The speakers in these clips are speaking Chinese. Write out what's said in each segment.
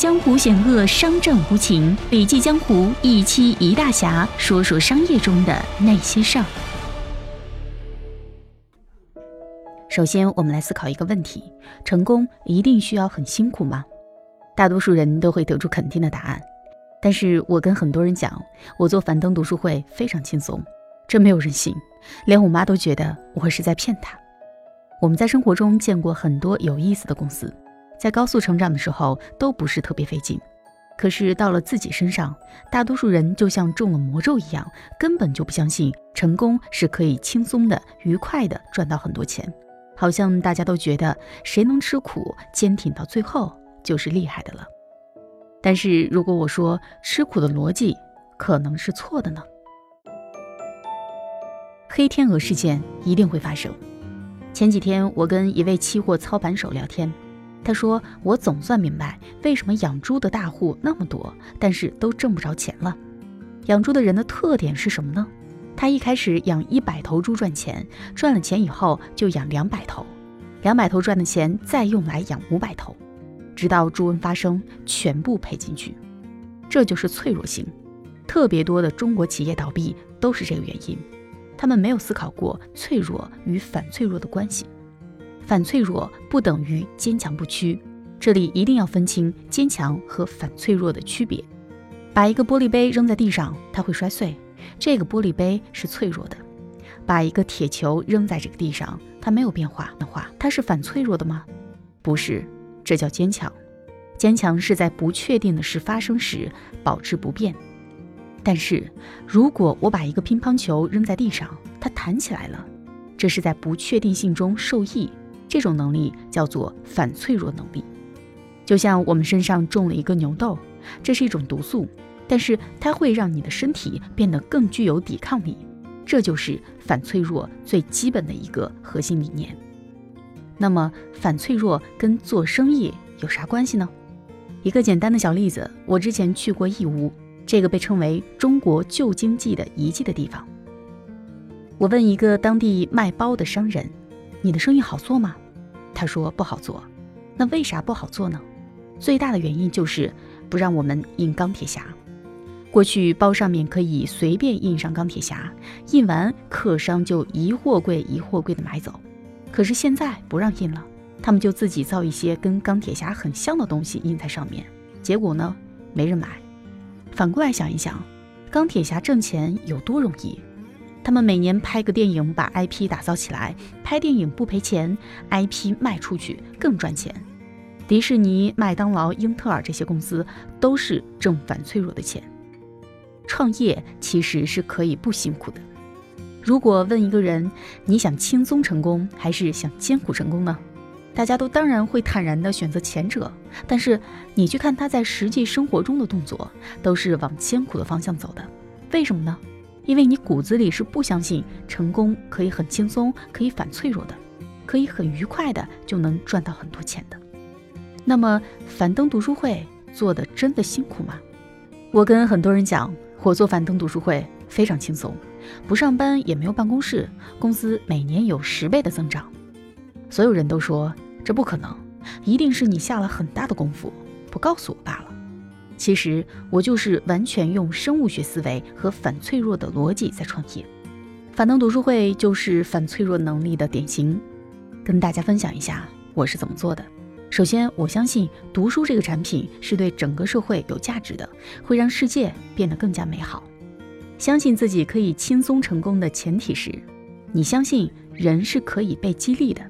江湖险恶，商战无情。笔记江湖一期一大侠，说说商业中的那些事儿。首先，我们来思考一个问题：成功一定需要很辛苦吗？大多数人都会得出肯定的答案。但是我跟很多人讲，我做樊登读书会非常轻松，这没有人信，连我妈都觉得我是在骗她。我们在生活中见过很多有意思的公司，在高速成长的时候都不是特别费劲，可是到了自己身上，大多数人就像中了魔咒一样，根本就不相信成功是可以轻松的、愉快的赚到很多钱，好像大家都觉得谁能吃苦、坚挺到最后就是厉害的了。但是如果我说吃苦的逻辑可能是错的呢？黑天鹅事件一定会发生。前几天我跟一位期货操盘手聊天，他说我总算明白为什么养猪的大户那么多，但是都挣不着钱了。养猪的人的特点是什么呢？他一开始养一百头猪赚钱，赚了钱以后就养两百头，两百头赚的钱再用来养五百头，直到猪瘟发生，全部赔进去。这就是脆弱性，特别多的中国企业倒闭都是这个原因。他们没有思考过脆弱与反脆弱的关系，反脆弱不等于坚强不屈，这里一定要分清坚强和反脆弱的区别。把一个玻璃杯扔在地上，它会摔碎，这个玻璃杯是脆弱的；把一个铁球扔在这个地上，它没有变化的话，它是反脆弱的吗？不是，这叫坚强。坚强是在不确定的事发生时保持不变。但是，如果我把一个乒乓球扔在地上，它弹起来了，这是在不确定性中受益。这种能力叫做反脆弱能力。就像我们身上种了一个牛痘，这是一种毒素，但是它会让你的身体变得更具有抵抗力。这就是反脆弱最基本的一个核心理念。那么，反脆弱跟做生意有啥关系呢？一个简单的小例子，我之前去过义乌。这个被称为中国旧经济的遗迹的地方，我问一个当地卖包的商人：“你的生意好做吗？”他说：“不好做。”那为啥不好做呢？最大的原因就是不让我们印钢铁侠。过去包上面可以随便印上钢铁侠，印完客商就一货柜一货柜的买走。可是现在不让印了，他们就自己造一些跟钢铁侠很像的东西印在上面，结果呢，没人买。反过来想一想，钢铁侠挣钱有多容易？他们每年拍个电影，把 IP 打造起来，拍电影不赔钱，IP 卖出去更赚钱。迪士尼、麦当劳、英特尔这些公司都是挣反脆弱的钱。创业其实是可以不辛苦的。如果问一个人，你想轻松成功还是想艰苦成功呢？大家都当然会坦然地选择前者，但是你去看他在实际生活中的动作，都是往艰苦的方向走的。为什么呢？因为你骨子里是不相信成功可以很轻松，可以反脆弱的，可以很愉快的就能赚到很多钱的。那么樊登读书会做的真的辛苦吗？我跟很多人讲，我做樊登读书会非常轻松，不上班也没有办公室，工资每年有十倍的增长。所有人都说这不可能，一定是你下了很大的功夫，不告诉我罢了。其实我就是完全用生物学思维和反脆弱的逻辑在创业。樊登读书会就是反脆弱能力的典型，跟大家分享一下我是怎么做的。首先，我相信读书这个产品是对整个社会有价值的，会让世界变得更加美好。相信自己可以轻松成功的前提是，你相信人是可以被激励的。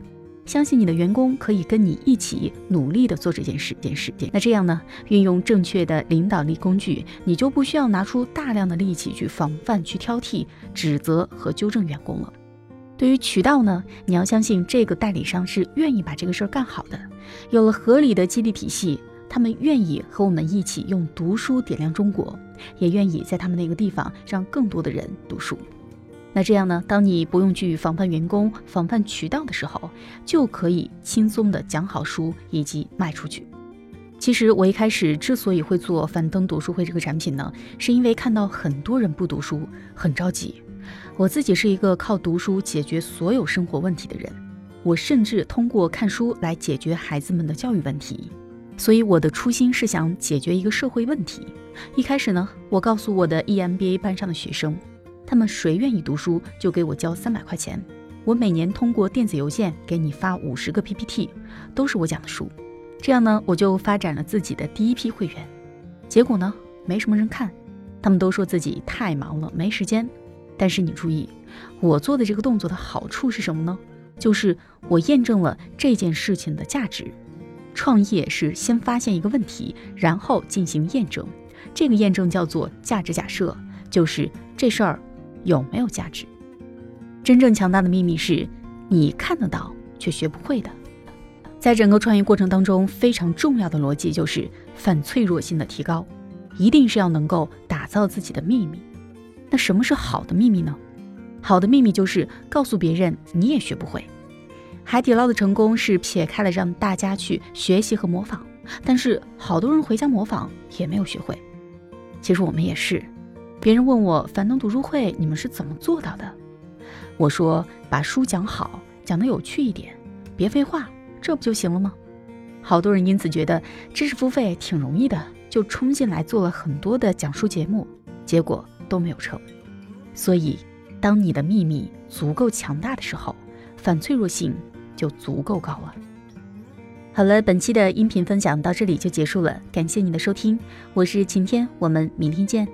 相信你的员工可以跟你一起努力的做这件事，件事件。那这样呢？运用正确的领导力工具，你就不需要拿出大量的力气去防范、去挑剔、指责和纠正员工了。对于渠道呢，你要相信这个代理商是愿意把这个事儿干好的。有了合理的激励体系，他们愿意和我们一起用读书点亮中国，也愿意在他们那个地方让更多的人读书。那这样呢？当你不用去防范员工、防范渠道的时候，就可以轻松的讲好书以及卖出去。其实我一开始之所以会做樊登读书会这个产品呢，是因为看到很多人不读书，很着急。我自己是一个靠读书解决所有生活问题的人，我甚至通过看书来解决孩子们的教育问题。所以我的初心是想解决一个社会问题。一开始呢，我告诉我的 EMBA 班上的学生，他们谁愿意读书就给我交三百块钱，我每年通过电子邮件给你发五十个 PPT，都是我讲的书。这样呢，我就发展了自己的第一批会员。结果呢，没什么人看，他们都说自己太忙了，没时间。但是你注意，我做的这个动作的好处是什么呢？就是我验证了这件事情的价值。创业是先发现一个问题，然后进行验证。这个验证叫做价值假设，就是这事儿有没有价值。真正强大的秘密是，你看得到却学不会的。在整个创业过程当中，非常重要的逻辑就是反脆弱性的提高，一定是要能够打造自己的秘密。那什么是好的秘密呢？好的秘密就是告诉别人你也学不会。海底捞的成功是撇开了让大家去学习和模仿，但是好多人回家模仿也没有学会。其实我们也是，别人问我樊登读书会你们是怎么做到的？我说把书讲好，讲得有趣一点，别废话，这不就行了吗？好多人因此觉得知识付费挺容易的，就冲进来做了很多的讲书节目，结果都没有成。所以，当你的秘密足够强大的时候，反脆弱性。就足够高了。好了，本期的音频分享到这里就结束了，感谢你的收听，我是晴天，我们明天见。